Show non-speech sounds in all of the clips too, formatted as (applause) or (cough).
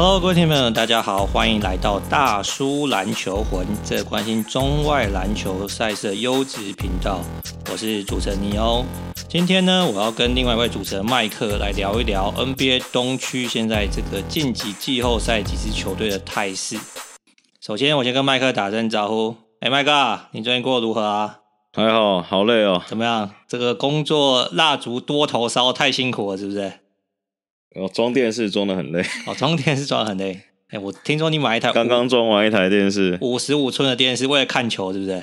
Hello，各位听众朋友，大家好，欢迎来到大叔篮球魂，这关心中外篮球赛事的优质频道。我是主持人尼欧。今天呢，我要跟另外一位主持人麦克来聊一聊 NBA 东区现在这个晋级季后赛几支球队的态势。首先，我先跟麦克打声招呼。哎，麦克，你最近过得如何啊？还好，好累哦。怎么样？这个工作蜡烛多头烧，太辛苦了，是不是？哦，装电视装的很累。哦，装电视装的很累。哎，我听说你买一台，刚刚装完一台电视，五十五寸的电视，为了看球，是不是？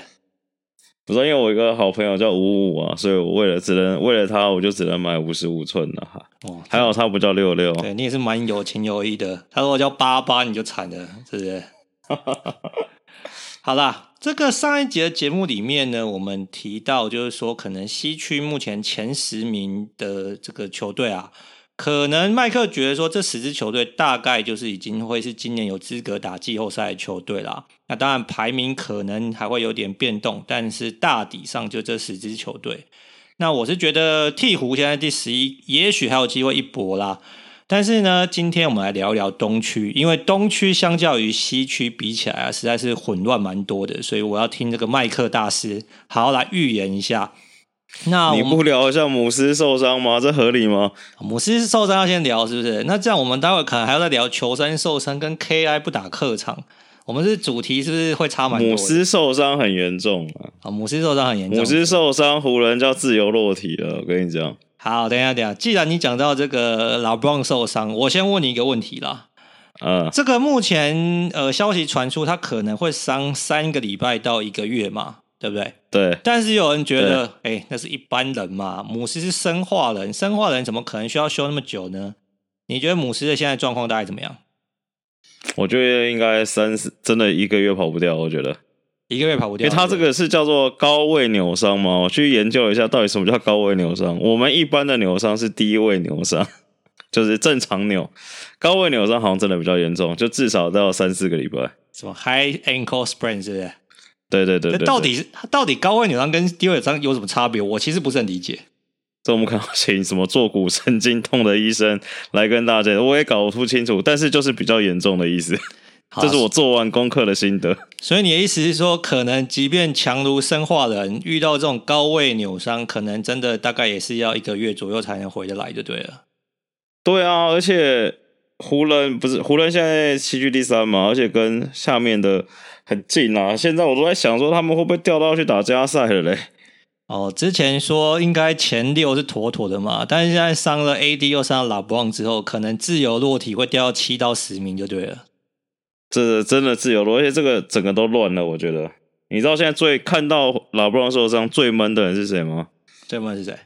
不是，因为我一个好朋友叫五五五啊，所以我为了只能为了他，我就只能买五十五寸的哈。哦，还好他不叫六六。对，你也是蛮有情有义的。他如果叫八八，你就惨了，是不是？(laughs) 好啦，这个上一集的节目里面呢，我们提到就是说，可能西区目前前十名的这个球队啊。可能麦克觉得说，这十支球队大概就是已经会是今年有资格打季后赛的球队啦。那当然排名可能还会有点变动，但是大体上就这十支球队。那我是觉得鹈鹕现在第十一，也许还有机会一搏啦。但是呢，今天我们来聊一聊东区，因为东区相较于西区比起来啊，实在是混乱蛮多的，所以我要听这个麦克大师好好来预言一下。那你不聊一下姆斯受伤吗？这合理吗？姆斯受伤要先聊，是不是？那这样我们待会可能还要再聊球衫受伤跟 KI 不打客场。我们是主题是不是会差蛮多？姆斯受伤很严重啊！啊，姆斯受伤很严重。姆斯受伤，湖人要自由落体了。我跟你讲。好，等一下，等一下。既然你讲到这个老布朗受伤，我先问你一个问题啦。嗯，这个目前呃消息传出，他可能会伤三个礼拜到一个月嘛？对不对？对。但是有人觉得，哎，那是一般人嘛。母狮是生化人，生化人怎么可能需要修那么久呢？你觉得母狮的现在状况大概怎么样？我觉得应该三十，真的一个月跑不掉。我觉得一个月跑不掉，因为他这个是叫做高位扭伤嘛。我去研究一下，到底什么叫高位扭伤？我们一般的扭伤是低位扭伤，(laughs) 就是正常扭。高位扭伤好像真的比较严重，就至少都要三四个礼拜。什么 high ankle sprain 是不是？对对对，对，对，到底到底高位扭伤跟低位扭伤有什么差别？我其实不是很理解。这我们可能请什么坐骨神经痛的医生来跟大家，我也搞不清楚。但是就是比较严重的意思，这是我做完功课的心得。所以你的意思是说，可能即便强如生化人遇到这种高位扭伤，可能真的大概也是要一个月左右才能回得来，就对了。对啊，而且湖人不是湖人现在西区第三嘛，而且跟下面的。很近啊！现在我都在想说，他们会不会掉到去打加赛了嘞？哦，之前说应该前六是妥妥的嘛，但是现在伤了 AD 又伤了 LeBron 之后，可能自由落体会掉到七到十名就对了。这真的自由落，而且这个整个都乱了。我觉得，你知道现在最看到 LeBron 受伤最闷的人是谁吗？最闷是谁？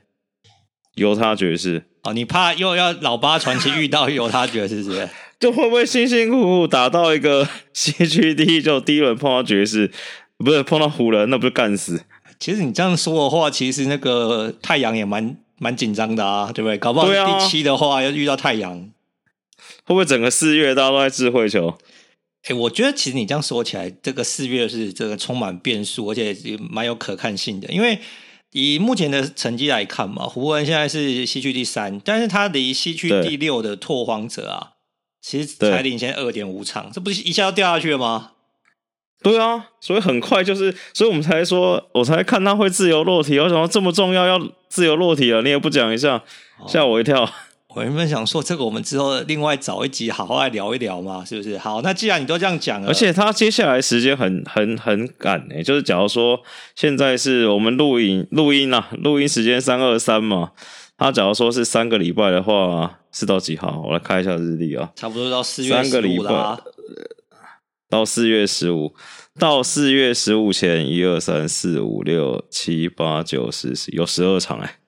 犹他爵士。哦，你怕又要老八传奇遇到犹他爵士是不是？(laughs) 就会不会辛辛苦苦打到一个西区第一，就第一轮碰到爵士，不是碰到湖人，那不是干死？其实你这样说的话，其实那个太阳也蛮蛮紧张的啊，对不对？搞不好第七的话要遇到太阳，会不会整个四月大家都在智慧球？哎，我觉得其实你这样说起来，这个四月是这个充满变数，而且也蛮有可看性的。因为以目前的成绩来看嘛，湖人现在是西区第三，但是他离西区第六的拓荒者啊。其实才领先二点五场，这不是一下就掉下去了吗？对啊，所以很快就是，所以我们才说，我才看他会自由落体。我想到这么重要要自由落体了，你也不讲一下，吓我一跳。哦，我原本想说这个，我们之后另外找一集好好来聊一聊嘛，是不是？好，那既然你都这样讲了，而且他接下来时间很很很赶诶，就是假如说现在是我们录影录音啊，录音时间三二三嘛。他假如说是三个礼拜的话，是到几号？我来看一下日历啊，差不多到四月十五了。到四月十五，到四月十五前，一二三四五六七八九十十，有十二场哎。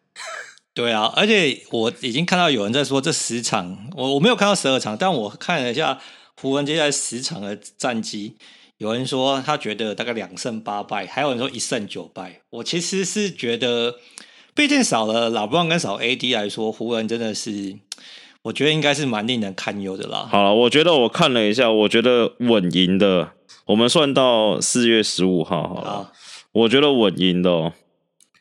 对啊，而且我已经看到有人在说这十场，我我没有看到十二场，但我看了一下湖人接下来十场的战绩，有人说他觉得大概两胜八败，还有人说一胜九败。我其实是觉得。毕竟少了老布朗跟少 AD 来说，湖人真的是，我觉得应该是蛮令人堪忧的啦。好了，我觉得我看了一下，我觉得稳赢的，我们算到四月十五号好了。好，我觉得稳赢的哦。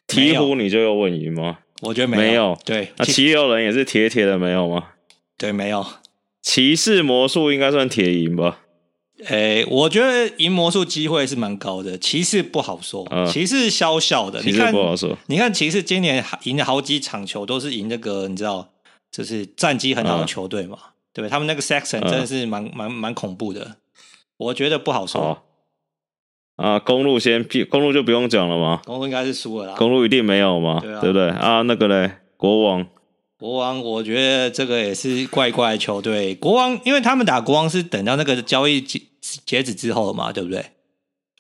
鹈鹕你就有稳赢吗？我觉得没有。没有。对，那七六人也是铁铁的没有吗？对，没有。骑士魔术应该算铁赢吧？诶、欸，我觉得赢魔术机会是蛮高的，骑士不好说，嗯、骑士小小的，你看不好说。你看，骑士今年赢了好几场球，都是赢那个你知道，就是战绩很好的球队嘛，嗯、对不对？他们那个 Sexton 真的是蛮蛮蛮恐怖的，我觉得不好说。哦、啊，公路先，公路就不用讲了吗？公路应该是输了啦，公路一定没有嘛，对，啊、对不对？啊，那个嘞，国王。国王，我觉得这个也是怪怪的球队。国王，因为他们打国王是等到那个交易截截止之后嘛，对不对？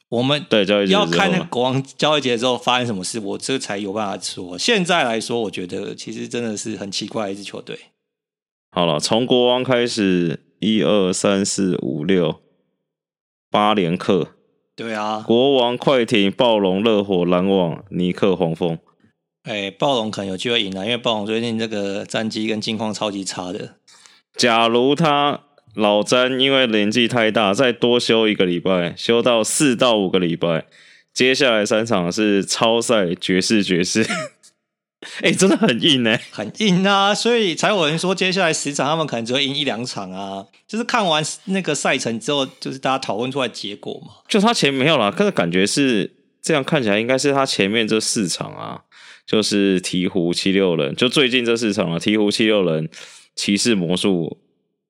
我们对交易要看那个国王交易截止之后发生什么事，我这才有办法说。现在来说，我觉得其实真的是很奇怪的一支球队。好了，从国王开始，一二三四五六八连克。对啊，国王、快艇、暴龙、热火、篮网、尼克、黄蜂。哎、欸，暴龙可能有机会赢了，因为暴龙最近这个战绩跟近况超级差的。假如他老詹因为年纪太大，再多休一个礼拜，休到四到五个礼拜，接下来三场是超赛、爵士、爵士。(laughs) 哎、欸，真的很硬哎、欸，(laughs) 很硬啊！所以才有人说，接下来十场他们可能只会赢一两场啊。就是看完那个赛程之后，就是大家讨论出来结果嘛。就他前面没有啦，可是感觉是这样看起来，应该是他前面这四场啊。就是鹈鹕七六人，就最近这四场啊。鹈鹕七六人、骑士魔术，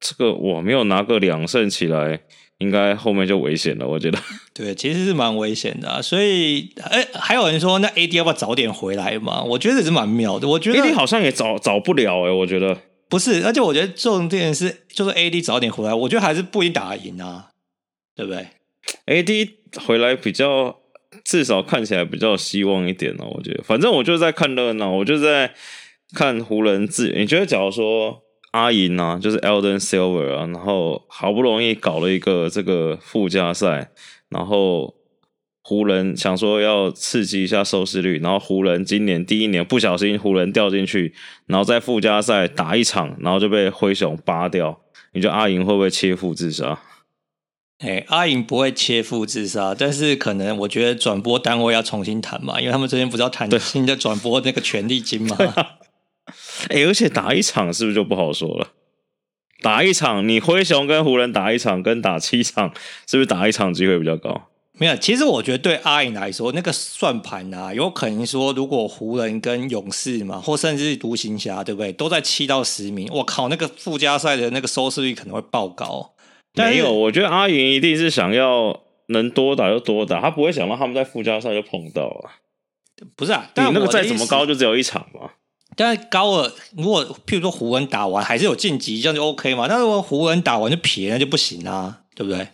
这个我没有拿个两胜起来，应该后面就危险了。我觉得，(laughs) 对，其实是蛮危险的、啊。所以，哎、欸，还有人说，那 AD 要不要早点回来嘛？我觉得也是蛮妙的。我觉得 AD 好像也早早不了哎、欸，我觉得不是。而且我觉得重点是，就是 AD 早点回来，我觉得还是不一定打得赢啊，对不对？AD 回来比较。至少看起来比较有希望一点哦，我觉得。反正我就在看热闹，我就在看湖人自。你觉得，假如说阿银啊，就是 Eldon Silver 啊，然后好不容易搞了一个这个附加赛，然后湖人想说要刺激一下收视率，然后湖人今年第一年不小心湖人掉进去，然后在附加赛打一场，然后就被灰熊扒掉。你觉得阿银会不会切腹自杀？哎、欸，阿银不会切腹自杀，但是可能我觉得转播单位要重新谈嘛，因为他们之前不是要谈新的转播那个权利金嘛。(laughs) 哎、而且打一场是不是就不好说了？打一场，你灰熊跟湖人打一场，跟打七场，是不是打一场机会比较高？没有，其实我觉得对阿银来说，那个算盘啊，有可能说，如果湖人跟勇士嘛，或甚至是独行侠，对不对？都在七到十名，我靠，那个附加赛的那个收视率可能会爆高。没有，我觉得阿银一定是想要能多打就多打，他不会想到他们在附加赛就碰到啊。不是啊，你那个再怎么高就只有一场嘛。但是高尔，如果譬如说湖人打完还是有晋级，这样就 OK 嘛。但如果湖人打完就撇，那就不行啊，对不对？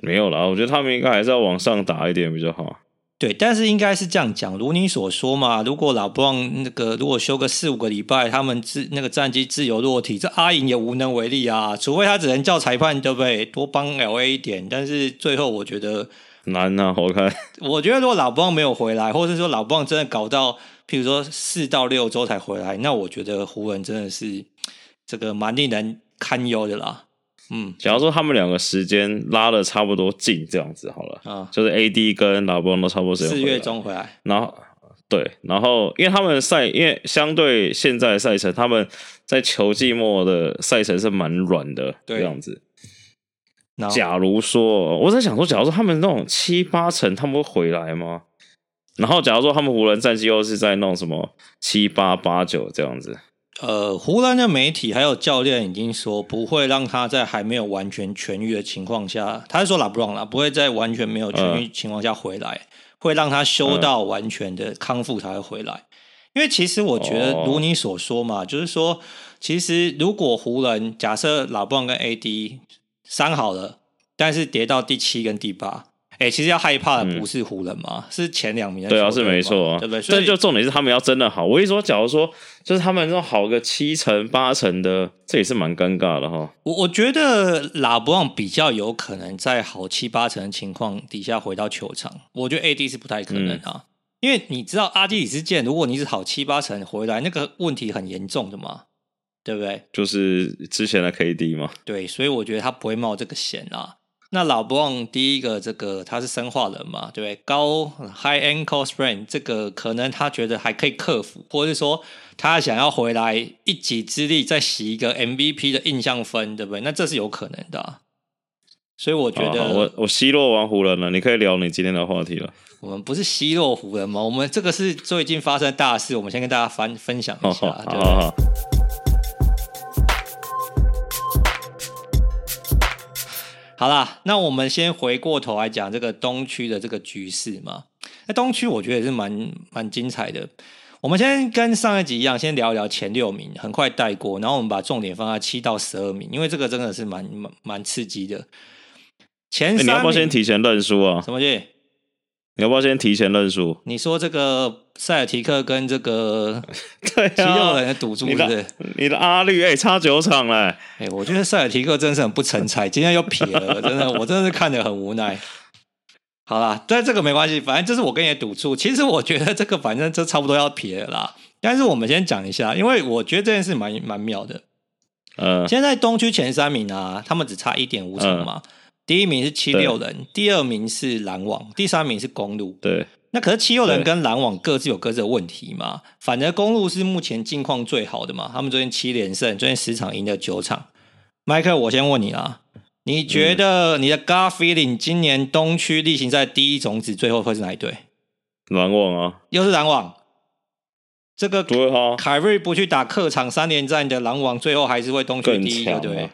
没有啦，我觉得他们应该还是要往上打一点比较好。对，但是应该是这样讲，如你所说嘛。如果老布朗那个如果休个四五个礼拜，他们自那个战绩自由落体，这阿银也无能为力啊。除非他只能叫裁判，对不对？多帮 LA 一点。但是最后我觉得难啊，我看。我觉得如果老布朗没有回来，或者说老布朗真的搞到，譬如说四到六周才回来，那我觉得湖人真的是这个蛮令人堪忧的啦。嗯，假如说他们两个时间拉的差不多近，这样子好了，啊，就是 AD 跟老布朗都差不多时间，四月中回来，然后对，然后因为他们赛，因为相对现在赛程，他们在球季末的赛程是蛮软的，对，这样子。假如说我在想说，假如说他们那种七八成，他们会回来吗？然后假如说他们湖人战绩又是在那种什么七八八九这样子。呃，湖人的媒体还有教练已经说不会让他在还没有完全痊愈的情况下，他是说拉布朗啦，不会在完全没有痊愈情况下回来，呃，会让他修到完全的康复才会回来。因为其实我觉得，如你所说嘛，哦，就是说，其实如果湖人假设拉布朗跟 AD 伤好了，但是跌到第七跟第八。哎、欸，其实要害怕的不是湖人嘛，嗯、是前两名的。对啊，是没错啊，对不对？但就重点是他们要真的好。我一说，假如说就是他们这种好个七成八成的，这也是蛮尴尬的哈。我我觉得拉布朗比较有可能在好七八成的情况底下回到球场。我觉得 AD 是不太可能啊，嗯、因为你知道阿基里斯腱，如果你是好七八成回来，那个问题很严重的嘛，对不对？就是之前的 KD 嘛。对，所以我觉得他不会冒这个险啊。那老布朗第一个这个他是生化人嘛，对不对？高 high ankle sprain 这个可能他觉得还可以克服，或者是说他想要回来一己之力再洗一个 MVP 的印象分，对不对？那这是有可能的啊。所以我觉得，我我奚落完湖人了，你可以聊你今天的话题了。我们不是奚落湖人吗？我们这个是最近发生的大事，我们先跟大家分分享一下，哦、对不好啦，那我们先回过头来讲这个东区的这个局势嘛。那东区我觉得也是蛮蛮精彩的。我们先跟上一集一样，先聊一聊前六名，很快带过，然后我们把重点放在七到十二名，因为这个真的是蛮蛮蛮刺激的。前三名，欸，你要不要先提前认输啊？什么剧？你要不要先提前认输？你说这个塞尔提克跟这个 (laughs) 七六人的赌注是不是？你的阿绿哎，差九场嘞！哎、欸，我觉得塞尔提克真的是很不成才，今天又撇了，真的，(laughs) 我真的是看得很无奈。好啦，但这个没关系，反正这是我跟你的赌注。其实我觉得这个反正就差不多要撇了啦。但是我们先讲一下，因为我觉得这件事蛮蛮妙的。嗯，现在东区前三名啊，他们只差一点五场嘛。嗯第一名是七六人，第二名是篮网，第三名是公路。对，那可是七六人跟篮网各自有各自的问题嘛。反正公路是目前境况最好的嘛，他们昨天七连胜，昨天十场赢了九场。麦克，我先问你啊，你觉得你的 Gar feeling 今年东区例行赛第一种子最后会是哪一队？篮网啊，又是篮网。这个凯瑞不去打客场三连战的篮网，最后还是会东区第一，对不对？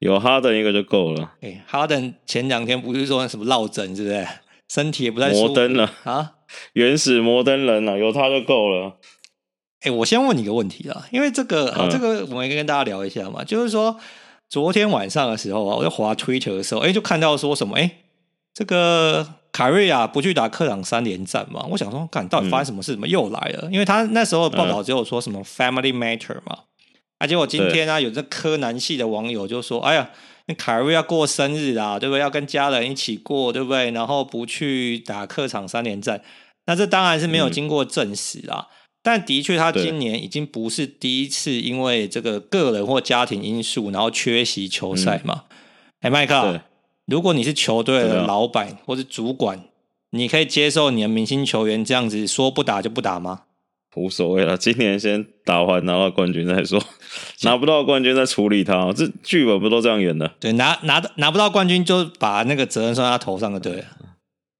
有哈登一个就够了。哎、欸，哈登前两天不是说什么落枕，是不是？身体也不太。摩登了啊，(laughs) 原始摩登人了，有他就够了。哎、欸，我先问你一个问题啊，因为这个，啊，这个我们应该跟大家聊一下嘛。嗯、就是说，昨天晚上的时候啊，我在滑 Twitter 的时候，哎、欸，就看到说什么，哎、欸，这个凯瑞亚不去打客场三连战嘛？我想说，看到底发生什么事？怎么又来了？因为他那时候报道只有说什么 Family Matter 嘛。而且我今天呢、啊，有这柯南系的网友就说：“哎呀，凯瑞要过生日啦，对不对？要跟家人一起过，对不对？然后不去打客场三连战，那这当然是没有经过证实啊。嗯、但的确，他今年已经不是第一次因为这个个人或家庭因素，然后缺席球赛嘛。哎、嗯，麦克、啊，如果你是球队的老板或是主管，你可以接受你的明星球员这样子说不打就不打吗？”无所谓了，今年先打完拿到冠军再说，拿不到冠军再处理他。这剧本不都这样演的？对，拿拿拿不到冠军就把那个责任算在他头上就对了，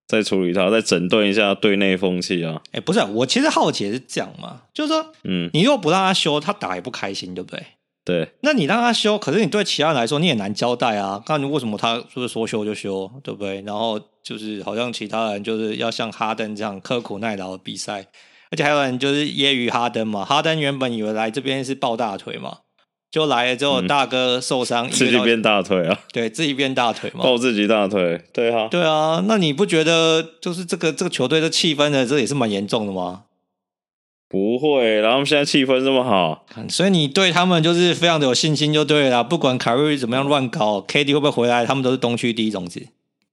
再处理他，再整顿一下队内风气啊。哎、欸，不是、啊，我其实好奇的是这样嘛，就是说，嗯，你如果不让他休，他打也不开心，对不对？对，那你让他休，可是你对其他人来说你也难交代啊。那你为什么他就是说休就休，对不对？然后就是好像其他人就是要像哈登这样刻苦耐劳的比赛。而且还有人就是揶揄哈登嘛，哈登原本以为来这边是抱大腿嘛，就来了之后大哥受伤，自己变大腿啊，对自己变大腿嘛，抱自己大腿，对啊，对啊，那你不觉得就是这个这个球队的气氛呢，这也是蛮严重的吗？不会，然后他们现在气氛这么好，所以你对他们就是非常的有信心就对了，不管凯瑞怎么样乱搞，KD 会不会回来，他们都是东区第一种子。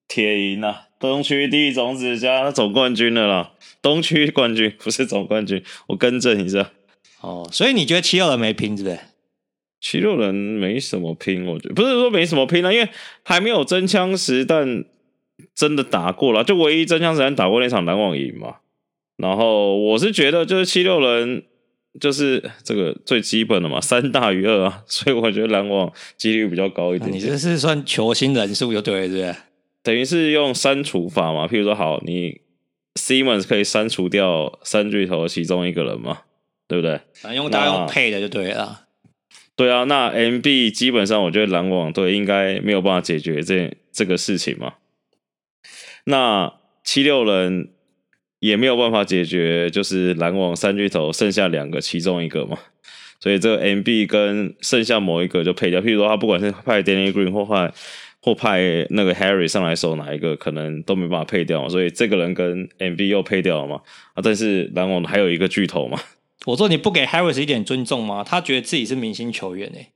铁赢啊！东区第一种子加总冠军了啦！东区冠军不是总冠军，我更正一下。哦，所以你觉得七六人没拼，是不是？七六人没什么拼，我觉得不是说没什么拼啊，因为还没有真枪实弹真的打过了，就唯一真枪实弹打过那场篮网赢嘛。然后我是觉得就是七六人就是这个最基本的嘛，三大于二啊，所以我觉得篮网几率比较高一点，点。你这是算球星人数就对了，是不是？等于是用删除法嘛，譬如说，好，你 Simmons 可以删除掉三巨头其中一个人嘛，对不对？啊，用大家用配的就对了。对啊，那 MB 基本上我觉得篮网队应该没有办法解决这这个事情嘛。那七六人也没有办法解决，就是篮网三巨头剩下两个其中一个嘛。所以这个 MB 跟剩下某一个就配掉，譬如说他不管是派 Danny Green 或派。或派那个 Harry 上来守哪一个，可能都没办法配掉，所以这个人跟 MB 又配掉了嘛？啊，但是篮网还有一个巨头嘛？我说你不给 Harris 一点尊重吗？他觉得自己是明星球员诶、欸。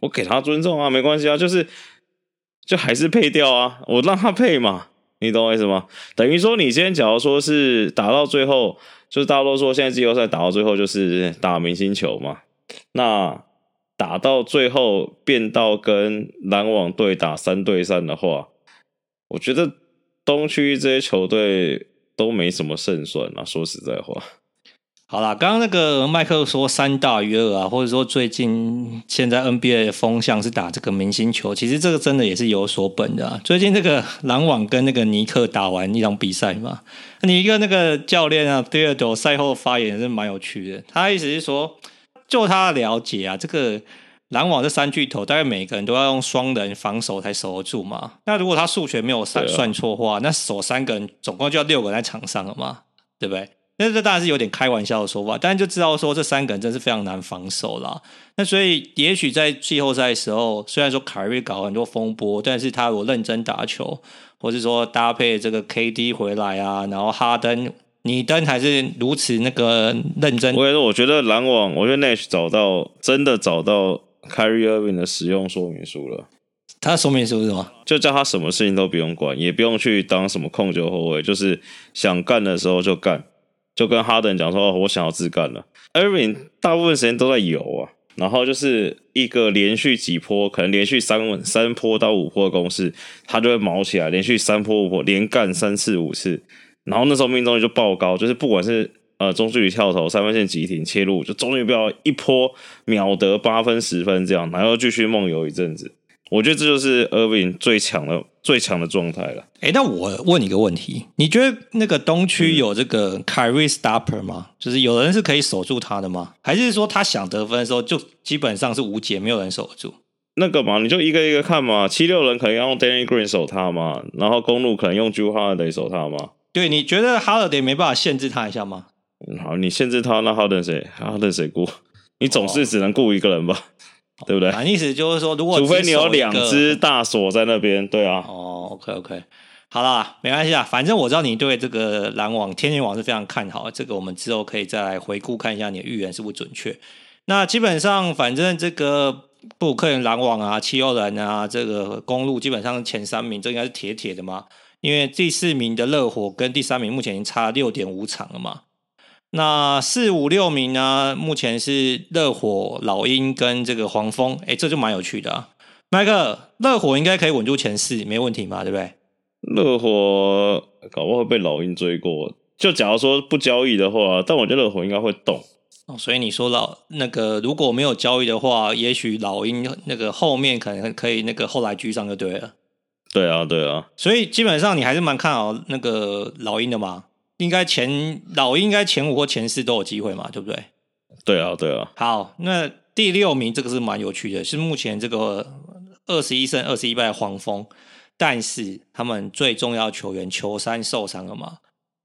我给他尊重啊，没关系啊，就是就还是配掉啊，我让他配嘛，你懂我意思吗？等于说你今天假如说是打到最后，就是大家都说现在季后赛打到最后就是打明星球嘛，那。打到最后变到跟篮网队打三对三的话，我觉得东区这些球队都没什么胜算啊，说实在话。好啦，刚刚那个麦克说三大于二啊，或者说最近现在 NBA 的风向是打这个明星球，其实这个真的也是有所本的啊。最近这个篮网跟那个尼克打完一场比赛嘛，你一个那个教练啊第二个赛后发言是蛮有趣的，他意思是说，就他的了解啊，这个篮网这三巨头大概每个人都要用双人防守才守得住嘛。那如果他数学没有算算错的话，那守三个人总共就要六个人在场上了嘛，对不对？那这当然是有点开玩笑的说法，但是就知道说这三个人真是非常难防守啦。那所以也许在季后赛的时候，虽然说凯瑞搞很多风波，但是他如果认真打球，或是说搭配这个 KD 回来啊，然后哈登、尼登还是如此那个认真。我也说，我觉得篮网，我觉得 Nash 找到真的找到 Kyrie Irving 的使用说明书了。他的说明书是什么？就叫他什么事情都不用管，也不用去当什么控球后卫，就是想干的时候就干。就跟哈登讲说，我想要自干了。Irving 大部分时间都在游啊，然后就是一个连续几波，可能连续三三波到五波的攻势，他就会毛起来，连续三波五波连干三次五次，然后那时候命中率就爆高，就是不管是呃中距离跳投、三分线急停切入，就终于不要一波秒得八分十分这样，然后继续梦游一阵子。我觉得这就是 Irving 最强的最强的状态了。哎，那我问你个问题，你觉得那个东区有这个 Kyrie Stopper 吗？就是有人是可以守住他的吗？还是说他想得分的时候就基本上是无解，没有人守得住？那个嘛，你就一个一个看嘛。七六人可能要用 Danny Green 守他嘛，然后公路可能用 Holiday 守他嘛。对，你觉得 Holiday 没办法限制他一下吗？嗯，好，你限制他，那 Holiday 谁？Holiday 谁顾？(laughs) 你总是只能顾一个人吧？哦对不对？反正意思就是说，如果除非你有两只大锁在那边，对啊。哦，OK OK，好啦，没关系啊。反正我知道你对这个篮网、天元网是非常看好，这个我们之后可以再来回顾看一下你的预言是不是准确。那基本上，反正这个布鲁克林篮网啊、七六人啊、这个公路，基本上前三名这应该是铁铁的嘛。因为第四名的热火跟第三名目前已经差六点五场了嘛。那四五六名呢？目前是热火、老鹰跟这个黄蜂，哎，这就蛮有趣的啊。麦克，热火应该可以稳住前四，没问题嘛，对不对？热火搞不好会被老鹰追过。就假如说不交易的话，但我觉得热火应该会动。哦，所以你说老那个如果没有交易的话，也许老鹰那个后面可能可以那个后来居上就对了。对啊，对啊。所以基本上你还是蛮看好那个老鹰的嘛。应该前老鹰应该前五或前四都有机会嘛，对不对？对啊，对啊。好，那第六名这个是蛮有趣的，是目前这个二十一胜二十一败的黄蜂，但是他们最重要球员球三受伤了嘛？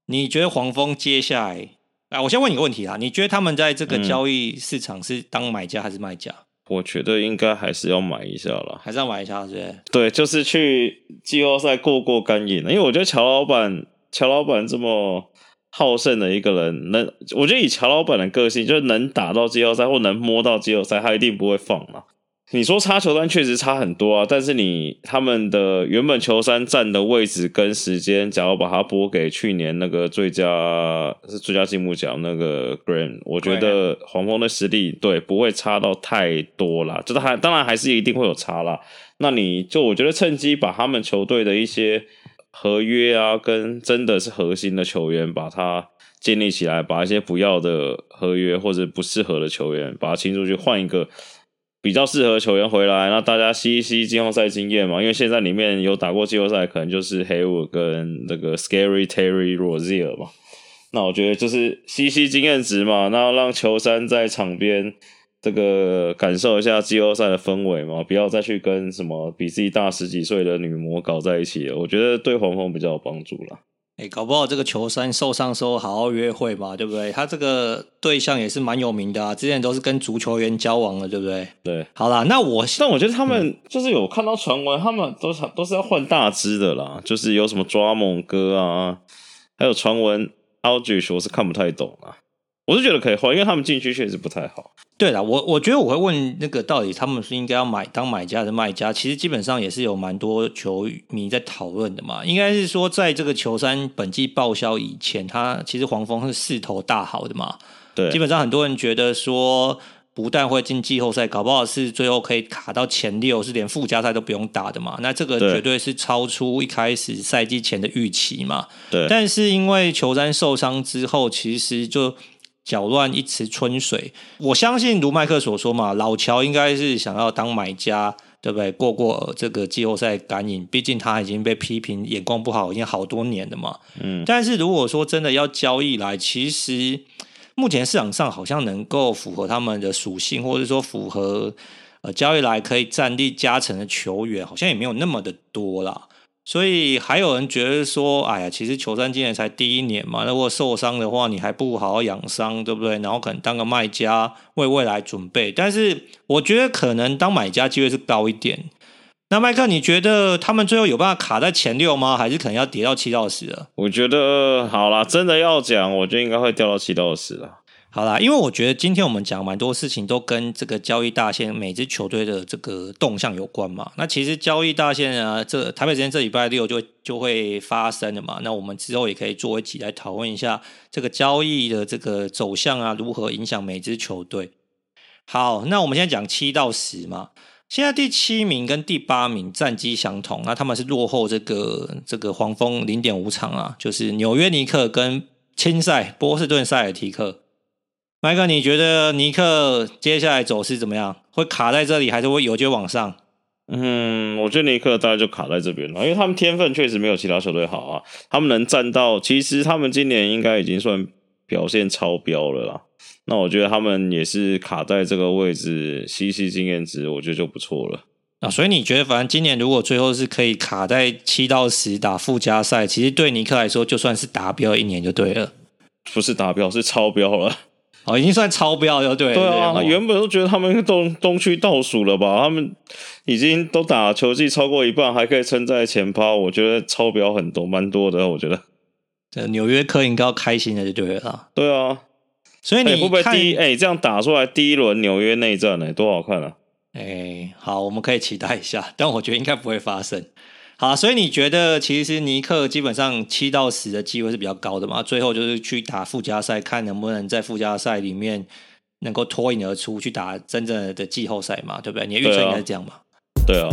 你觉得黄蜂接下来？啊，我先问你个问题啊，你觉得他们在这个交易市场是当买家还是卖家？嗯，我觉得应该还是要买一下了，还是要买一下，是不是？对，就是去季后赛过过干瘾，因为我觉得乔老板。乔老板这么好胜的一个人，能我觉得以乔老板的个性，就是能打到季后赛或能摸到季后赛，他一定不会放嘛。你说差球单确实差很多啊，但是你他们的原本球衫站的位置跟时间，假如把它拨给去年那个最佳是最佳进步奖那个 Grant，我觉得黄蜂的实力对不会差到太多啦，就是还当然还是一定会有差啦。那你就我觉得趁机把他们球队的一些。合约啊，跟真的是核心的球员，把它建立起来，把一些不要的合约或者不适合的球员，把它清出去，换一个比较适合球员回来，那大家吸一吸季后赛经验嘛。因为现在里面有打过季后赛，可能就是 Hayward 跟那个 Scary Terry Rozier 嘛。那我觉得就是吸吸经验值嘛，那让球衫在场边。这个感受一下季后赛的氛围嘛，不要再去跟什么比自己大十几岁的女魔搞在一起。我觉得对黄蜂比较有帮助啦。哎，搞不好这个球衫受伤时候好好约会嘛，对不对？他这个对象也是蛮有名的啊，之前都是跟足球员交往的，对不对？对。好啦，那我但我觉得他们就是有看到传闻，他们都是都是要换大支的啦，就是有什么抓猛哥啊，还有传闻 Aldridge 我是看不太懂啊。我是觉得可以换，因为他们禁区确实不太好。对了，我我觉得我会问那个，到底他们是应该要买当买家还是卖家？其实基本上也是有蛮多球迷在讨论的嘛。应该是说，在这个球衫本季报销以前，他其实黄蜂是势头大好的嘛。对，基本上很多人觉得说，不但会进季后赛，搞不好是最后可以卡到前六，是连附加赛都不用打的嘛？那这个绝对是超出一开始赛季前的预期嘛。对。但是因为球衫受伤之后，其实就搅乱一池春水。我相信如麦克所说嘛，老乔应该是想要当买家，对不对？过过这个季后赛干瘾，毕竟他已经被批评眼光不好，已经好多年了嘛。嗯。但是如果说真的要交易来，其实。目前市场上好像能够符合他们的属性，或者说符合呃交易来可以战力加成的球员，好像也没有那么的多啦。所以还有人觉得说，哎呀，其实球衫今年才第一年嘛，那如果受伤的话，你还不如好好养伤，对不对？然后可能当个卖家为未来准备。但是我觉得可能当买家机会是高一点。那麦克，你觉得他们最后有办法卡在前六吗？还是可能要跌到七到十了？我觉得好啦，真的要讲，我觉得应该会掉到七到十了。好啦，因为我觉得今天我们讲蛮多事情都跟这个交易大限每支球队的这个动向有关嘛。那其实交易大限啊，这台北时间这礼拜六就就会发生了嘛。那我们之后也可以做一集来讨论一下这个交易的这个走向啊，如何影响每支球队。好，那我们现在讲七到十嘛。现在第七名跟第八名战绩相同，那他们是落后这个这个黄蜂零点五场啊，就是纽约尼克跟亲赛波士顿塞尔提克。麦克，你觉得尼克接下来走势怎么样？会卡在这里，还是会有机会往上？嗯，我觉得尼克大概就卡在这边了，因为他们天分确实没有其他球队好啊。他们能站到，其实他们今年应该已经算表现超标了啦。那我觉得他们也是卡在这个位置，吸吸经验值，我觉得就不错了。啊，所以你觉得，反正今年如果最后是可以卡在七到十打附加赛，其实对尼克来说，就算是达标一年就对了。不是达标，是超标了。哦，已经算超标了对了。对啊，对原本都觉得他们东东区倒数了吧？他们已经都打球季超过一半，还可以撑在前趴，我觉得超标很多，蛮多的。我觉得，对纽约客应该要开心的就对了。对啊。所以你、欸、会不会第一哎、欸、这样打出来第一轮纽约内战呢、欸？多好看啊！哎、欸，好，我们可以期待一下，但我觉得应该不会发生。好，所以你觉得其实尼克基本上七到十的机会是比较高的嘛？最后就是去打附加赛，看能不能在附加赛里面能够脱颖而出，去打真正的季后赛嘛？对不对？你的预测应该是这样嘛？对啊。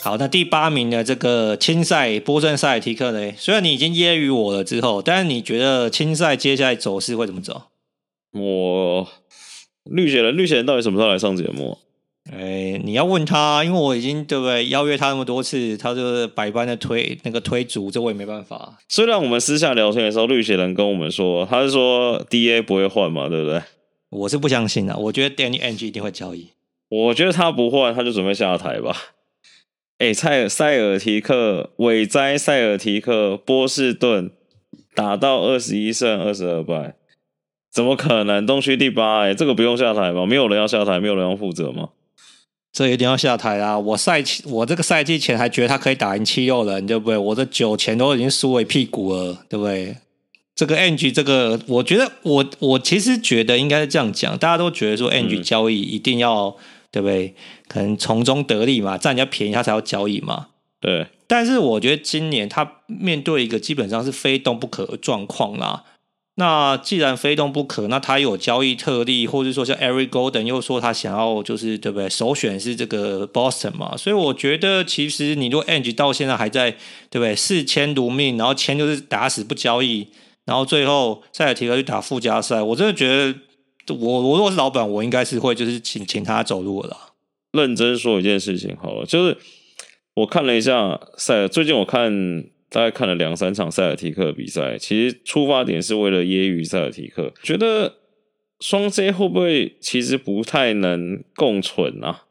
好，那第八名的这个青赛波士顿赛提克雷？虽然你已经揶揄我了之后，但是你觉得青赛接下来走势会怎么走？我绿血人，绿血人到底什么时候来上节目？哎、欸，你要问他，因为我已经对不对邀约他那么多次，他就是百般的推那个推足，这我也没办法。虽然我们私下聊天的时候，绿血人跟我们说，他是说 DA 不会换嘛，对不对？我是不相信的，我觉得 Danny Ainge 一定会交易。我觉得他不换，他就准备下台吧。哎，塞尔塞尔提克、韦哉塞尔提克、波士顿打到二十一胜二十二败，怎么可能？东区第八，哎，这个不用下台吗？没有人要下台，没有人要负责吗？这一定要下台啊！我赛季，我这个赛季前还觉得他可以打赢七六人，对不对？我的九前都已经输了一屁股了，对不对？这个 Ainge 这个，我觉得我我其实觉得应该是这样讲，大家都觉得说 Ainge 交易一定要。嗯对不对？可能从中得利嘛，占人家便宜，他才要交易嘛。对。但是我觉得今年他面对一个基本上是非动不可的状况啦。那既然非动不可，那他有交易特例，或者说像 Eric Golden 又说他想要就是对不对？首选是这个 Boston 嘛。所以我觉得其实你如果 Ainge 到现在还在对不对？视签如命，然后签就是打死不交易，然后最后塞尔提克去打附加赛，我真的觉得。我我如果是老板，我应该是会就是请请他走路了。认真说一件事情好了，就是我看了一下塞尔，最近我看大概看了两三场塞尔提克的比赛，其实出发点是为了揶揄塞尔提克，觉得双 J 会不会其实不太能共存啊？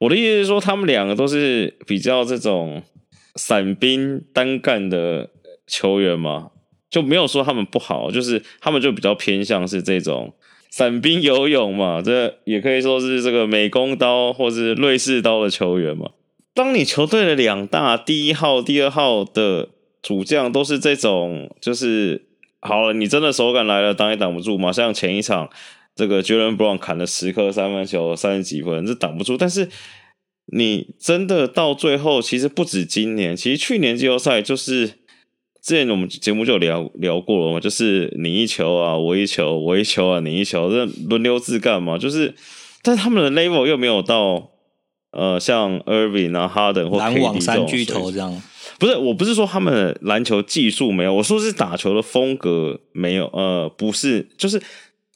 我的意思是说，他们两个都是比较这种散兵单干的球员嘛，就没有说他们不好，就是他们就比较偏向是这种。散兵游勇嘛，这也可以说是这个美工刀或是瑞士刀的球员嘛。当你球队的两大第一号、第二号的主将都是这种，就是好了，你真的手感来了，挡也挡不住嘛。像前一场这个 Jaylen Brown 砍了十颗三分球，三十几分，这挡不住。但是你真的到最后，其实不止今年，其实去年季后赛就是之前我们节目就有聊聊过了嘛，就是你一球啊，我一球，我一球啊，你一球，这轮流自干嘛？就是，但他们的 level 又没有到，呃，像 Irving 啊、哈登或篮网三巨头这样。不是，我不是说他们的篮球技术没有，我说是打球的风格没有。呃，不是，就是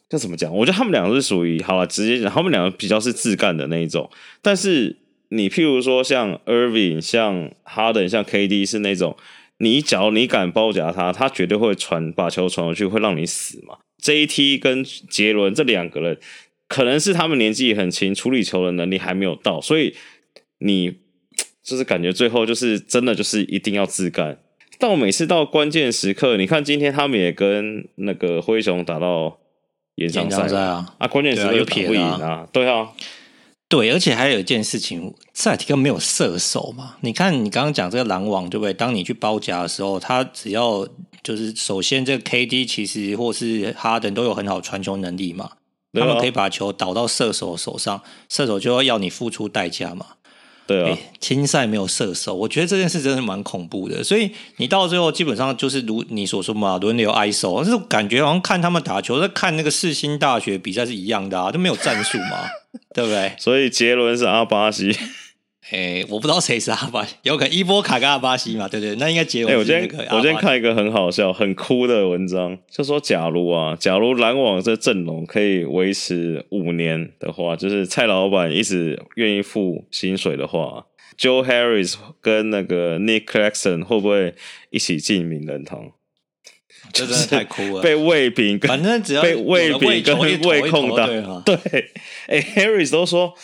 这怎么讲？我觉得他们两个是属于好了，直接讲，他们两个比较是自干的那一种。但是你譬如说像 Irving、像哈登、像 KD 是那种。你只要你敢包夹他，他绝对会传把球传回去，会让你死嘛。JT 跟杰伦这两个人，可能是他们年纪很轻，处理球的能力还没有到，所以你就是感觉最后就是真的就是一定要自干。到每次到关键时刻，你看今天他们也跟那个灰熊打到延长赛啊，啊，关键时刻又打不赢啊，对啊。对，而且还有一件事情，塞尔提克没有射手嘛？你看，你刚刚讲这个篮网，对不对？当你去包夹的时候，他只要就是首先这个 KD 其实或是哈登都有很好传球能力嘛，他们可以把球导到射手手上，射手就要要你付出代价嘛。对啊，青赛没有射手，我觉得这件事真的蛮恐怖的。所以你到最后基本上就是如你所说嘛，轮流挨手，但是感觉好像看他们打球，在看那个世新大学比赛是一样的啊，都没有战术嘛，对不对？(laughs) 所以杰伦是阿巴西。哎，我不知道谁是阿巴西，有可能伊波卡跟阿巴西嘛？对对，那应该结尾。哎，我今天我今天看一个很好笑、很哭的文章，就说假如啊，假如篮网这阵容可以维持五年的话，就是蔡老板一直愿意付薪水的话，Joe Harris 跟那个 Nick Claxton 会不会一起进名人堂？(laughs) 这真的太酷了！被喂饼，反正只要被喂饼跟喂空档，对，哎，Harris 都说。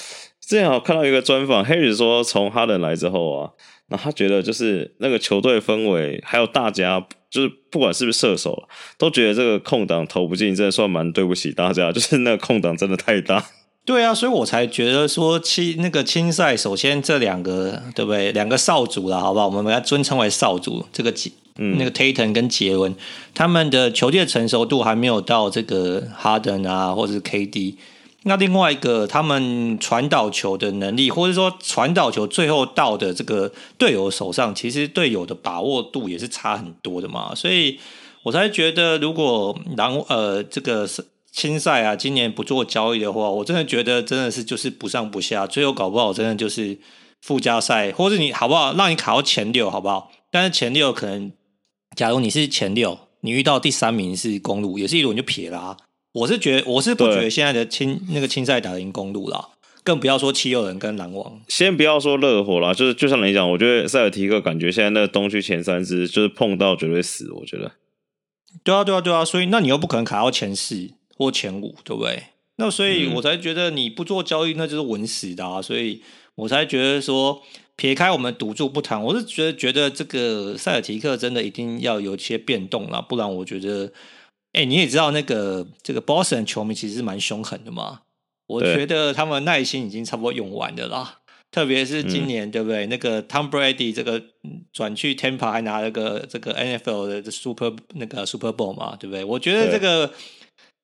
之前我看到一个专访，Harris 说从哈登来之后啊，那他觉得就是那个球队氛围，还有大家，就是不管是不是射手，都觉得这个空档投不进，真的算蛮对不起大家，就是那个空档真的太大。对啊，所以我才觉得说，青那个青赛，首先这两个对不对？两个少主了，好不好？我们把它尊称为少主，这个杰，嗯，那个 Tatum 跟杰伦，他们的球技成熟度还没有到这个哈登啊，或者是 KD。那另外一个，他们传导球的能力，或者说传导球最后到的这个队友手上，其实队友的把握度也是差很多的嘛。所以我才觉得，如果然呃这个青赛啊，今年不做交易的话，我真的觉得真的是就是不上不下，最后搞不好真的就是附加赛，或者你好不好让你卡到前六，好不好？但是前六可能，假如你是前六，你遇到第三名是公路，也是一轮就撇了啊。我是觉得，我是不觉得现在的青那个青赛打得赢公路啦，更不要说七六人跟篮网。先不要说热火啦，就是就像你讲，我觉得塞尔提克感觉现在那个东区前三支就是碰到绝对死，我觉得。对啊，对啊，对啊，所以那你又不可能卡到前四或前五，对不对？那所以我才觉得你不做交易，那就是稳死的啊。所以我才觉得说，撇开我们赌注不谈，我是觉得觉得这个塞尔提克真的一定要有一些变动啦，不然我觉得。哎、欸，你也知道那个这个 Boston 球迷其实是蛮凶狠的嘛。我觉得他们耐心已经差不多用完的啦。特别是今年，嗯、对不对？那个 Tom Brady 这个转去 Tampa 还拿了个这个 NFL 的 Super 那个 Super Bowl 嘛，对不对？我觉得这个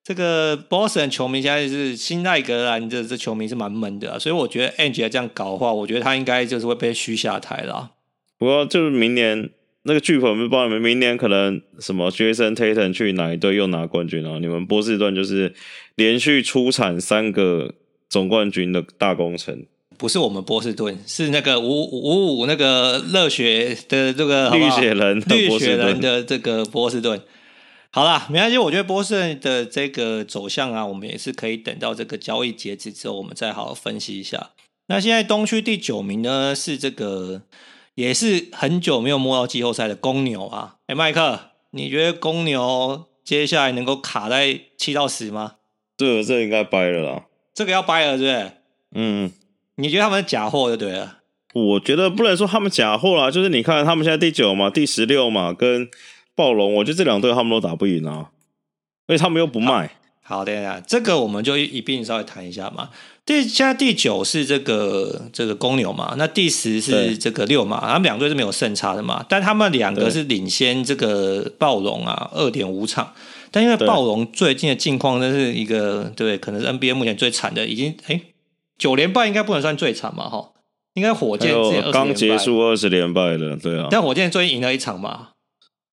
这个 Boston 球迷现在是新奈格兰的这球迷是蛮闷的，所以我觉得 Angie 这样搞的话，我觉得他应该就是会被嘘下台了。不过就是明年。那个剧本不是帮你们明年可能什么 Jason Tatum 去哪一队又拿冠军啊？你们波士顿就是连续出产三个总冠军的大工程。不是我们波士顿，是那个五五五那个热血的这个绿血人，绿血人的这个波士顿。好啦，没关系，我觉得波士顿的这个走向啊，我们也是可以等到这个交易截止之后，我们再好好分析一下。那现在东区第九名呢是这个。也是很久没有摸到季后赛的公牛啊！哎，麦克，你觉得公牛接下来能够卡在七到十吗？对，这个应该掰了啦。这个要掰了，对不对？嗯，你觉得他们是假货就对了？我觉得不能说他们假货啦，就是你看他们现在第九嘛，第十六嘛，跟暴龙，我觉得这两队他们都打不赢啊，而且他们又不卖。好，好，等一下，这个我们就一并稍微谈一下嘛。第现在第九是这个这个公牛嘛，那第十是这个六马，他们两队是没有胜差的嘛，但他们两个是领先这个暴龙啊二点五场，但因为暴龙最近的境况真是一个对，对，可能是 NBA 目前最惨的，已经哎九连败应该不能算最惨嘛哈，应该火箭刚结束二十连败的，对啊，但火箭最近赢了一场嘛，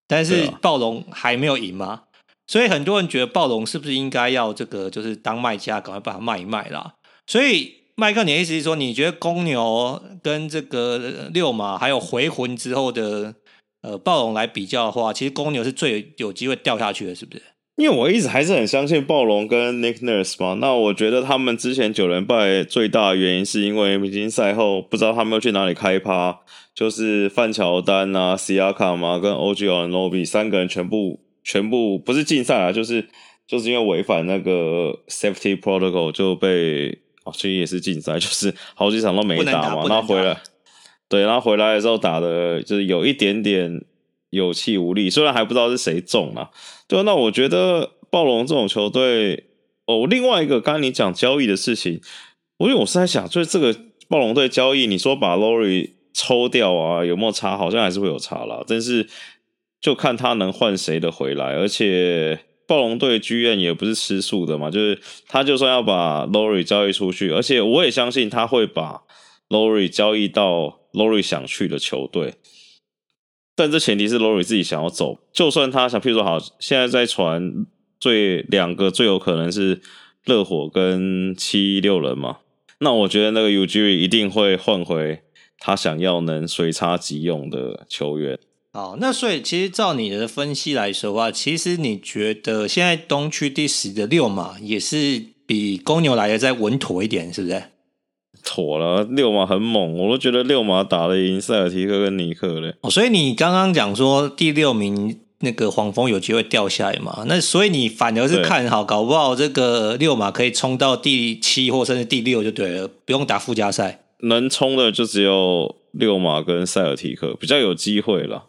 但是暴龙还没有赢嘛，所以很多人觉得暴龙是不是应该要这个就是当卖家，赶快把它卖一卖啦。所以麦克，你的意思是说，你觉得公牛跟这个六马还有回魂之后的呃暴龙来比较的话，其实公牛是最有机会掉下去的，是不是？因为我一直还是很相信暴龙跟 Nick Nurse 嘛，那我觉得他们之前九连败最大的原因是因为明星赛后不知道他们要去哪里开趴，就是范乔丹啊、Siakam 嘛跟 OG Anunoby 三个人全部全部不是禁赛啊，就是就是因为违反那个 Safety Protocol 就被哦，其实也是禁赛，(laughs) 就是好几场都没打嘛，打然后回来，对，然后回来的时候打的就是有一点点。有气无力，虽然还不知道是谁中了，对，那我觉得暴龙这种球队，哦，另外一个刚刚你讲交易的事情，我因为我是在想，就是这个暴龙队交易，你说把 Lowry 抽掉啊，有没有差？好像还是会有差啦，但是就看他能换谁的回来，而且暴龙队 GM 也不是吃素的嘛，就是他就算要把 Lowry 交易出去，而且我也相信他会把 Lowry 交易到 Lowry 想去的球队。但这前提是 Lowry 自己想要走，就算他想，譬如说好，现在在传最两个最有可能是热火跟七六人嘛，那我觉得那个 UJ 一定会换回他想要能随插即用的球员。好，那所以其实照你的分析来说的话，其实你觉得现在东区第十的六马也是比公牛来的再稳妥一点，是不是？妥了，六马很猛，我都觉得六马打得赢塞尔提克跟尼克嘞。哦，所以你刚刚讲说第六名那个黄蜂有机会掉下来嘛？那所以你反而是看好，搞不好这个六马可以冲到第七或甚至第六就对了，不用打附加赛。能冲的就只有六马跟塞尔提克比较有机会了。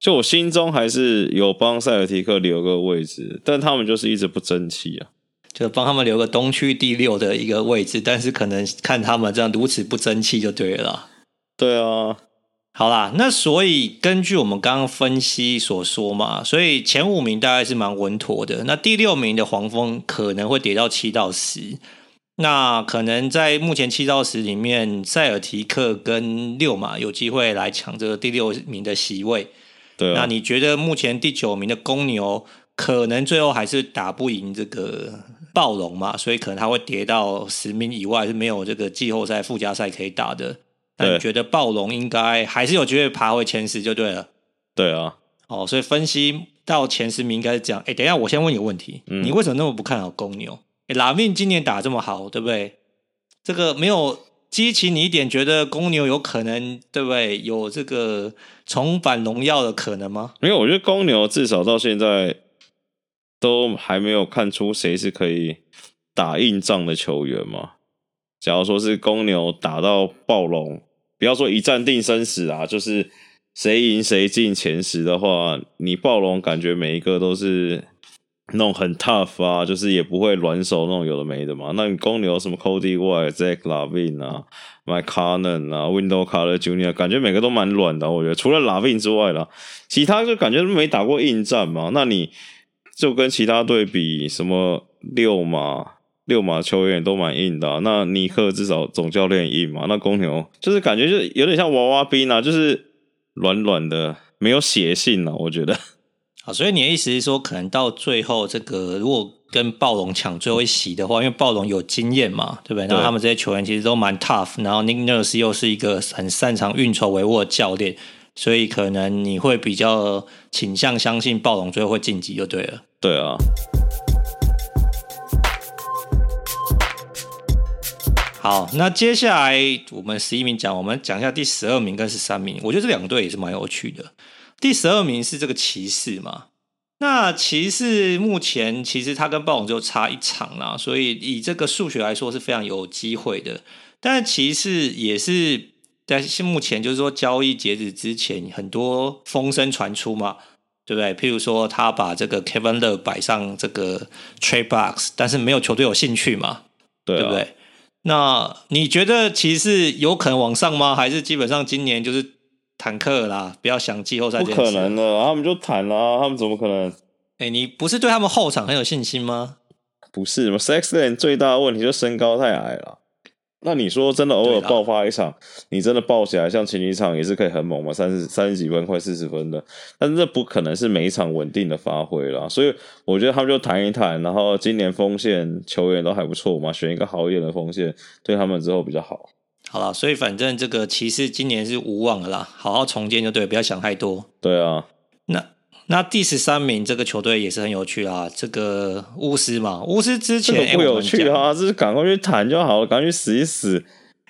就我心中还是有帮塞尔提克留个位置，但他们就是一直不争气啊。就帮他们留个东区第六的一个位置，但是可能看他们这样如此不争气就对了。对啊，好啦，那所以根据我们刚刚分析所说嘛，所以前五名大概是蛮稳妥的。那第六名的黄蜂可能会跌到七到十，那可能在目前七到十里面，塞尔提克跟六马有机会来抢这个第六名的席位。对啊，那你觉得目前第九名的公牛可能最后还是打不赢这个？暴龙嘛，所以可能他会跌到十名以外，是没有这个季后赛附加赛可以打的。那你觉得暴龙应该还是有机会爬回前十就对了。对啊，哦，所以分析到前十名应该是这样。哎，等一下，我先问你个问题，嗯、你为什么那么不看好公牛？哎，拉面今年打这么好，对不对？这个没有激起你一点觉得公牛有可能，对不对？有这个重返荣耀的可能吗？没有我觉得公牛至少到现在。都还没有看出谁是可以打硬仗的球员嘛？假如说是公牛打到暴龙，不要说一战定生死啊，就是谁赢谁进前十的话，你暴龙感觉每一个都是那种很 tough 啊，就是也不会软手那种有的没的嘛。那你公牛什么 Cody White、Zach LaVine 啊、Mike Conley 啊、Wendell Carter Jr.，感觉每个都蛮软的。我觉得除了 LaVine 之外啦，其他就感觉都没打过硬战嘛。那你。就跟其他队比，什么六马、六马球员都蛮硬的。那尼克至少总教练硬嘛。那公牛就是感觉就是有点像娃娃兵啊，就是软软的，没有血性啊。我觉得。好，所以你的意思是说，可能到最后这个如果跟暴龙抢最后一席的话，因为暴龙有经验嘛，对不对？然后他们这些球员其实都蛮 tough，然后 Nick Nurse 又是一个很擅长运筹帷幄的教练，所以可能你会比较倾向相信暴龙最后会晋级就对了。对啊，好，那接下来我们十一名讲，我们讲一下第十二名跟十三名。我觉得这两队也是蛮有趣的。第十二名是这个骑士嘛，那骑士目前其实他跟暴龙就差一场啦，所以以这个数学来说是非常有机会的。但骑士也是在目前就是说交易截止之前，很多风声传出嘛。对不对？譬如说，他把这个 Kevin Love 摆上这个 trade box，但是没有球队有兴趣嘛？对，啊、对不对？那你觉得骑士有可能往上吗？还是基本上今年就是坦克啦？不要想季后赛。不可能的，他们就坦啦，他们怎么可能？哎，你不是对他们后场很有信心吗？不是，Sexland 最大的问题就身高太矮了。那你说真的偶尔爆发一场，你真的爆起来，像前几场也是可以很猛嘛，三十三十几分，快四十分的。但是这不可能是每一场稳定的发挥啦，所以我觉得他们就谈一谈，然后今年锋线球员都还不错嘛，选一个好一点的锋线，对他们之后比较好。好了，所以反正这个骑士今年是无望了啦，好好重建就对，不要想太多。对啊，那。那第十三名这个球队也是很有趣啊，这个巫师嘛，巫师之前不有趣啊，就是赶快去谈就好了，赶快去死一死。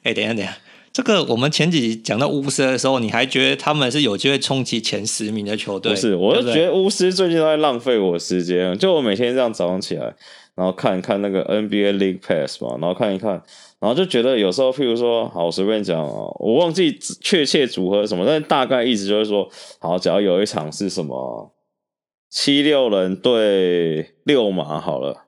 哎、欸，等一下，等一下，这个我们前几集讲到巫师的时候，你还觉得他们是有机会冲击前十名的球队？不是，我就觉得巫师最近都在浪费我时间，就我每天这样早上起来，然后看一看那个 NBA League Pass 嘛，然后看一看，然后就觉得有时候，譬如说，好，我随便讲啊，我忘记确切组合什么，但大概意思就是说，好，只要有一场是什么七六人对六马好了，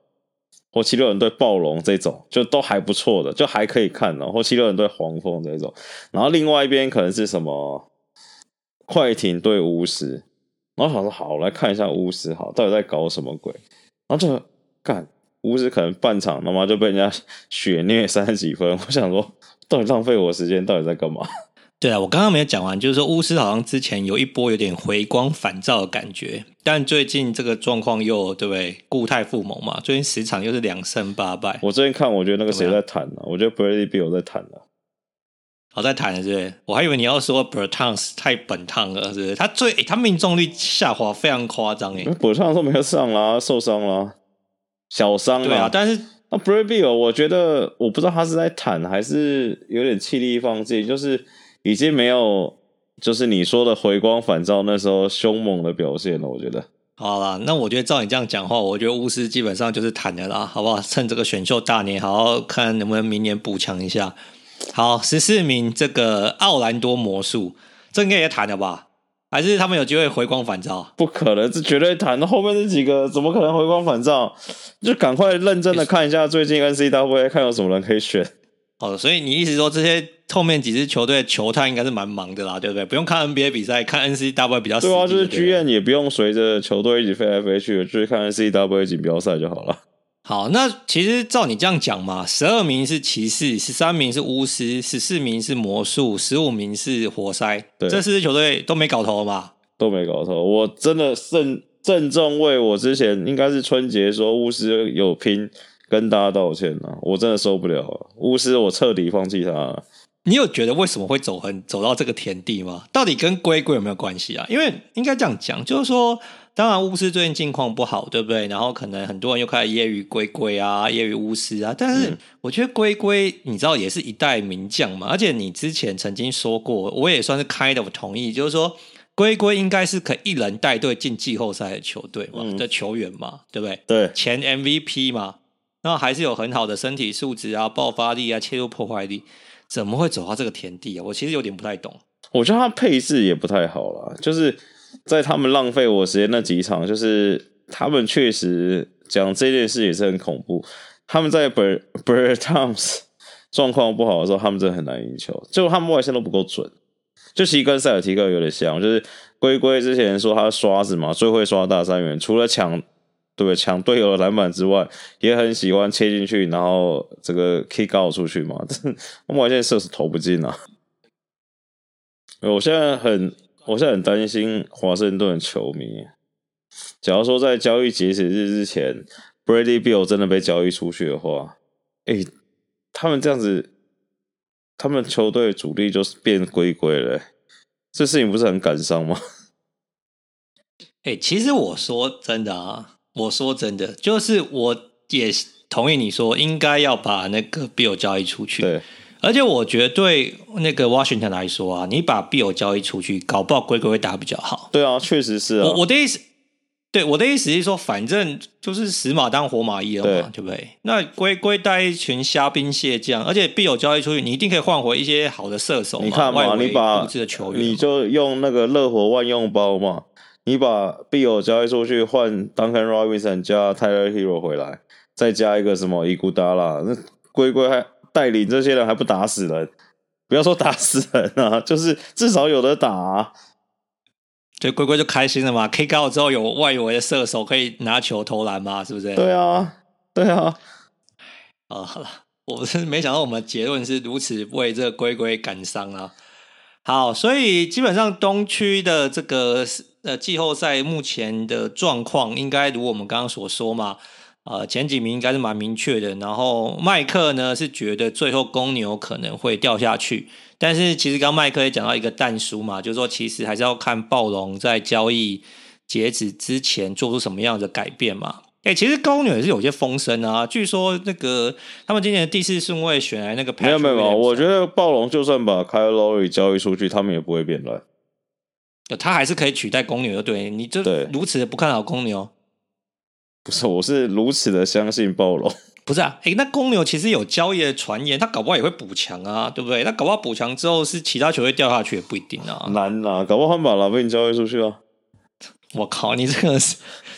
或七六人对暴龙这种，就都还不错的，就还可以看哦。或七六人对黄蜂这种，然后另外一边可能是什么快艇对巫师，然后想说好，来看一下巫师，好，到底在搞什么鬼？然后就干。巫师可能半场他妈就被人家血虐三十几分，(laughs) 我想说，到底浪费我时间，到底在干嘛？对啊，我刚刚没有讲完，就是说巫师好像之前有一波有点回光返照的感觉，但最近这个状况又对不对？固态复萌嘛，最近十场又是两胜八败。我最近看，我觉得那个谁在谈呢？我觉得 Bradley Beal 在谈呢。好在谈了，是不是？我还以为你要说 Bertans 太本烫了，是不是？他最他命中率下滑非常夸张诶。Bertans 都没有上啦，受伤啦。小伤对啊，但是那 Bradley Beal 我觉得我不知道他是在坦还是有点气力放弃，就是已经没有就是你说的回光返照那时候凶猛的表现了。我觉得好啦，那我觉得照你这样讲话，我觉得巫师基本上就是坦的啦，好不好？趁这个选秀大年，好好看能不能明年补强一下。好，十四名这个奥兰多魔术，这应该也谈了吧？还是他们有机会回光返照？不可能，这绝对谈。后面这几个怎么可能回光返照？就赶快认真的看一下最近 N C W A 看有什么人可以选。哦，所以你意思说这些后面几支球队球探应该是蛮忙的啦，对不对？不用看 NBA 比赛，看 N C W A 比较。对啊，就是剧院也不用随着球队一起飞来飞去，就是看 N C W A 锦标赛就好了。好，那其实照你这样讲嘛，十二名是骑士，十三名是巫师，十四名是魔术，十五名是活塞。对，这四支球队都没搞头嘛？都没搞头。我真的慎郑重为我之前应该是春节说巫师有拼，跟大家道歉啊！我真的受不了了，巫师我彻底放弃他了。你有觉得为什么会走很走到这个田地吗？到底跟龟龟有没有关系啊？因为应该这样讲，就是说。当然，巫师最近境况不好，对不对？然后可能很多人又开始揶揄龟龟啊，揶揄巫师啊。但是我觉得龟龟，你知道也是一代名将嘛。而且你之前曾经说过，我也算是 kind of 同意，就是说龟龟应该是可以一人带队进季后赛的球队嘛、嗯、的球员嘛，对不对？对，前 MVP 嘛，然后还是有很好的身体素质啊、爆发力啊、切入破坏力，怎么会走到这个田地啊？我其实有点不太懂。我觉得他配置也不太好啦，就是。在他们浪费我时间那几场，就是他们确实讲这件事也是很恐怖。他们在 Bertans (laughs) 状况不好的时候，他们真的很难赢球，就他们外线都不够准。就其实跟塞尔提克有点像，就是龟龟之前说他刷子嘛，最会刷大三元，除了抢对抢队友的篮板之外，也很喜欢切进去，然后这个 kick out 出去嘛。(laughs) 他们外线射是投不进啊。(laughs) 我现在很。我现在很担心华盛顿的球迷。假如说在交易截止日之前，Bradley Bill 真的被交易出去的话，哎、欸，他们这样子，他们球队主力就是变龟龟了、欸，这事情不是很感伤吗？哎、欸，其实我说真的啊，我说真的，就是我也同意你说，应该要把那个 Bill 交易出去。对。而且我觉得对那个 Washington 来说啊，你把 Bill 交易出去，搞不好龟龟会打比较好。对啊，确实是啊。我我的意思，对我的意思是说，反正就是死马当活马医了嘛，对，对不对？那龟龟带一群虾兵蟹将，而且 Bill 交易出去，你一定可以换回一些好的射手嘛。你看嘛，你把你就用那个热火万用包嘛，你把 Bill 交易出去，换 Duncan Robinson 加 Tyler Herro 回来，再加一个什么伊古达拉，那龟龟还。带领这些人还不打死人，不要说打死人啊，(laughs) 就是至少有的打啊。对，龟龟就开心了嘛，K 高之后有外围的射手可以拿球投篮嘛，是不是？对啊，对啊。啊，好了，我是没想到我们结论是如此为这个龟龟感伤啊。好，所以基本上东区的这个呃季后赛目前的状况，应该如我们刚刚所说嘛，呃前几名应该是蛮明确的。然后麦克呢是觉得最后公牛可能会掉下去，但是其实刚刚麦克也讲到一个但书嘛，就是说其实还是要看暴龙在交易截止之前做出什么样的改变嘛。哎、欸，其实公牛也是有些风声啊。据说那个他们今年的第四顺位选来那个，没有没有，我觉得暴龙就算把 Kyle Lowry 交易出去，他们也不会变乱。他还是可以取代公牛的，对，你这如此的不看好公牛？不是，我是如此的相信暴龙。(laughs) 不是啊，哎、欸，那公牛其实有交易的传言，他搞不好也会补强啊，对不对？那搞不好补强之后是其他球队掉下去也不一定啊。难啊，搞不好他们把 LaVine 交易出去啊。(laughs) 我靠，你这个是，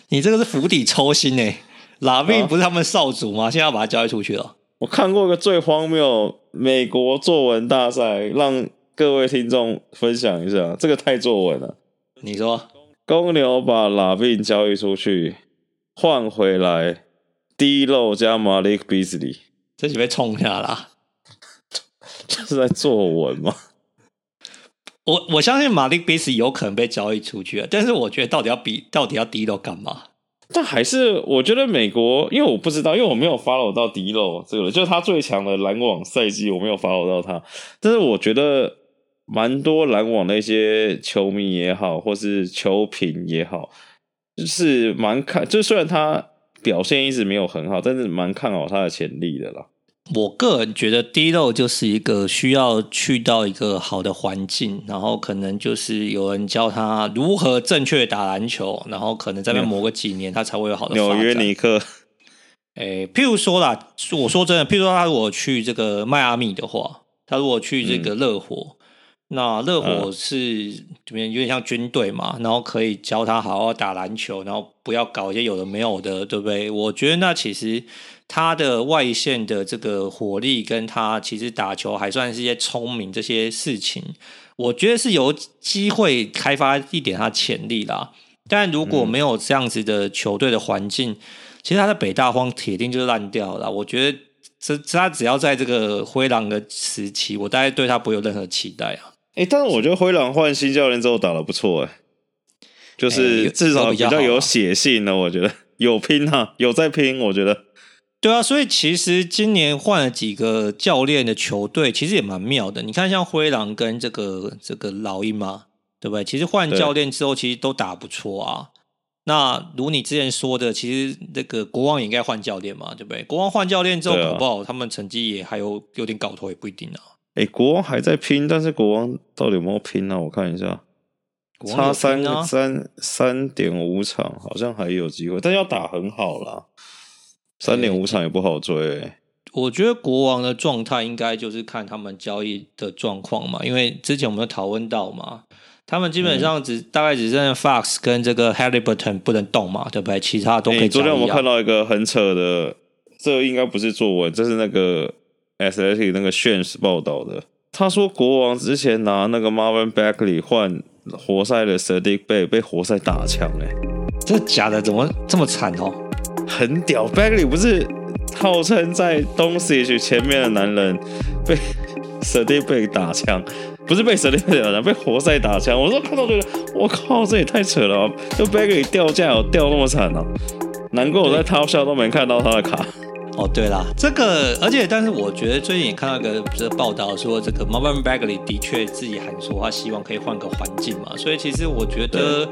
你这个是釜底抽薪哎！拉宾不是他们少主吗？啊、现在要把他交易出去了。我看过一个最荒谬美国作文大赛，让各位听众分享一下，这个太作文了。你说，公牛把拉宾交易出去，换回来 D-Lo 加 Malik Beasley，这是被冲下了，这是在作文吗？(laughs) 我我相信马力比斯有可能被交易出去了，但是我觉得到底要比到底要 D-Lo 干嘛？但还是我觉得美国，因为我不知道，因为我没有 follow 到 D-Lo 这个，就是他最强的篮网赛季，我没有 follow 到他。但是我觉得蛮多篮网的一些球迷也好，或是球评也好，就是蛮看，就虽然他表现一直没有很好，但是蛮看好他的潜力的啦。我个人觉得 D-Lo 就是一个需要去到一个好的环境，然后可能就是有人教他如何正确打篮球，然后可能在那磨个几年，他才会有好的。纽约尼克，(laughs) 诶，譬如说啦，我说真的，譬如说他如果去这个迈阿密的话，他如果去这个热火，嗯、那热火是这边有点像军队嘛，然后可以教他好好打篮球，然后不要搞一些有的没有的，对不对？我觉得那其实。他的外线的这个火力，跟他其实打球还算是一些聪明这些事情，我觉得是有机会开发一点他潜力啦。但如果没有这样子的球队的环境，嗯、其实他在北大荒铁定就是烂掉了。我觉得这他只要在这个灰狼的时期，我大概对他不会有任何期待啊。诶、欸，但是我觉得灰狼换新教练之后打的不错诶，就是至少比较有血性呢。我觉得有拼哈，有在拼，我觉得。对啊，所以其实今年换了几个教练的球队，其实也蛮妙的。你看，像灰狼跟这个这个老鹰嘛，对不对？其实换教练之后，其实都打不错啊。那如你之前说的，其实那个国王也应该换教练嘛，对不对？国王换教练之后搞不好，他们成绩也还有有点搞头，也不一定啊。哎，国王还在拼，但是国王到底有没有拼呢？我看一下，差三三三点五场，好像还有机会，但要打很好啦。三点五场也不好追，欸，我觉得国王的状态应该就是看他们交易的状况嘛，因为之前我们有讨论到嘛，他们基本上只、嗯、大概只剩 Fox 跟这个 Haliburton 不能动嘛，对不对？其他都可以。昨天我们看到一个很扯的，这个应该不是作文，这是那个 Athletic 那个 Shams 报道的。他说国王之前拿那个 Marvin Bagley 换活塞的 Saddiq Bey 被活塞打枪哎，欸，这假的？怎么这么惨哦？很屌，Bagley 不是号称在 Doncic 前面的男人，被 Saddiq Bey 打枪，不是被 Bey 打枪，被活塞打枪。我说看到觉得，我靠，这也太扯了，就 Bagley 掉价有掉那么惨啊！难怪我在 Top Shot 都没看到他的卡。哦，对啦，这个，而且但是我觉得最近也看到一个这个报道说，这个 Marvin Bagley 的确自己喊说他希望可以换个环境嘛，所以其实我觉得。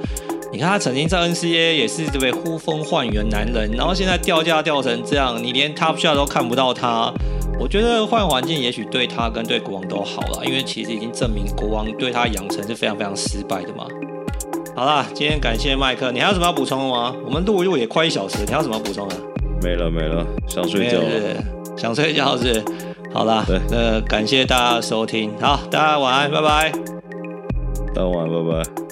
你看他曾经在 N C A 也是这位呼风唤雨的男人，然后现在掉价掉成这样，你连 Top Shot 都看不到他。我觉得换环境也许对他跟对国王都好了，因为其实已经证明国王对他养成是非常非常失败的嘛。好啦，今天感谢麦克，你还有什么要补充的吗？我们录一录也快一小时，你还有什么要补充的？没了没了，想睡觉了，想睡觉是。好啦，对，那感谢大家收听，好，大家晚安，拜拜。大家晚安，拜拜。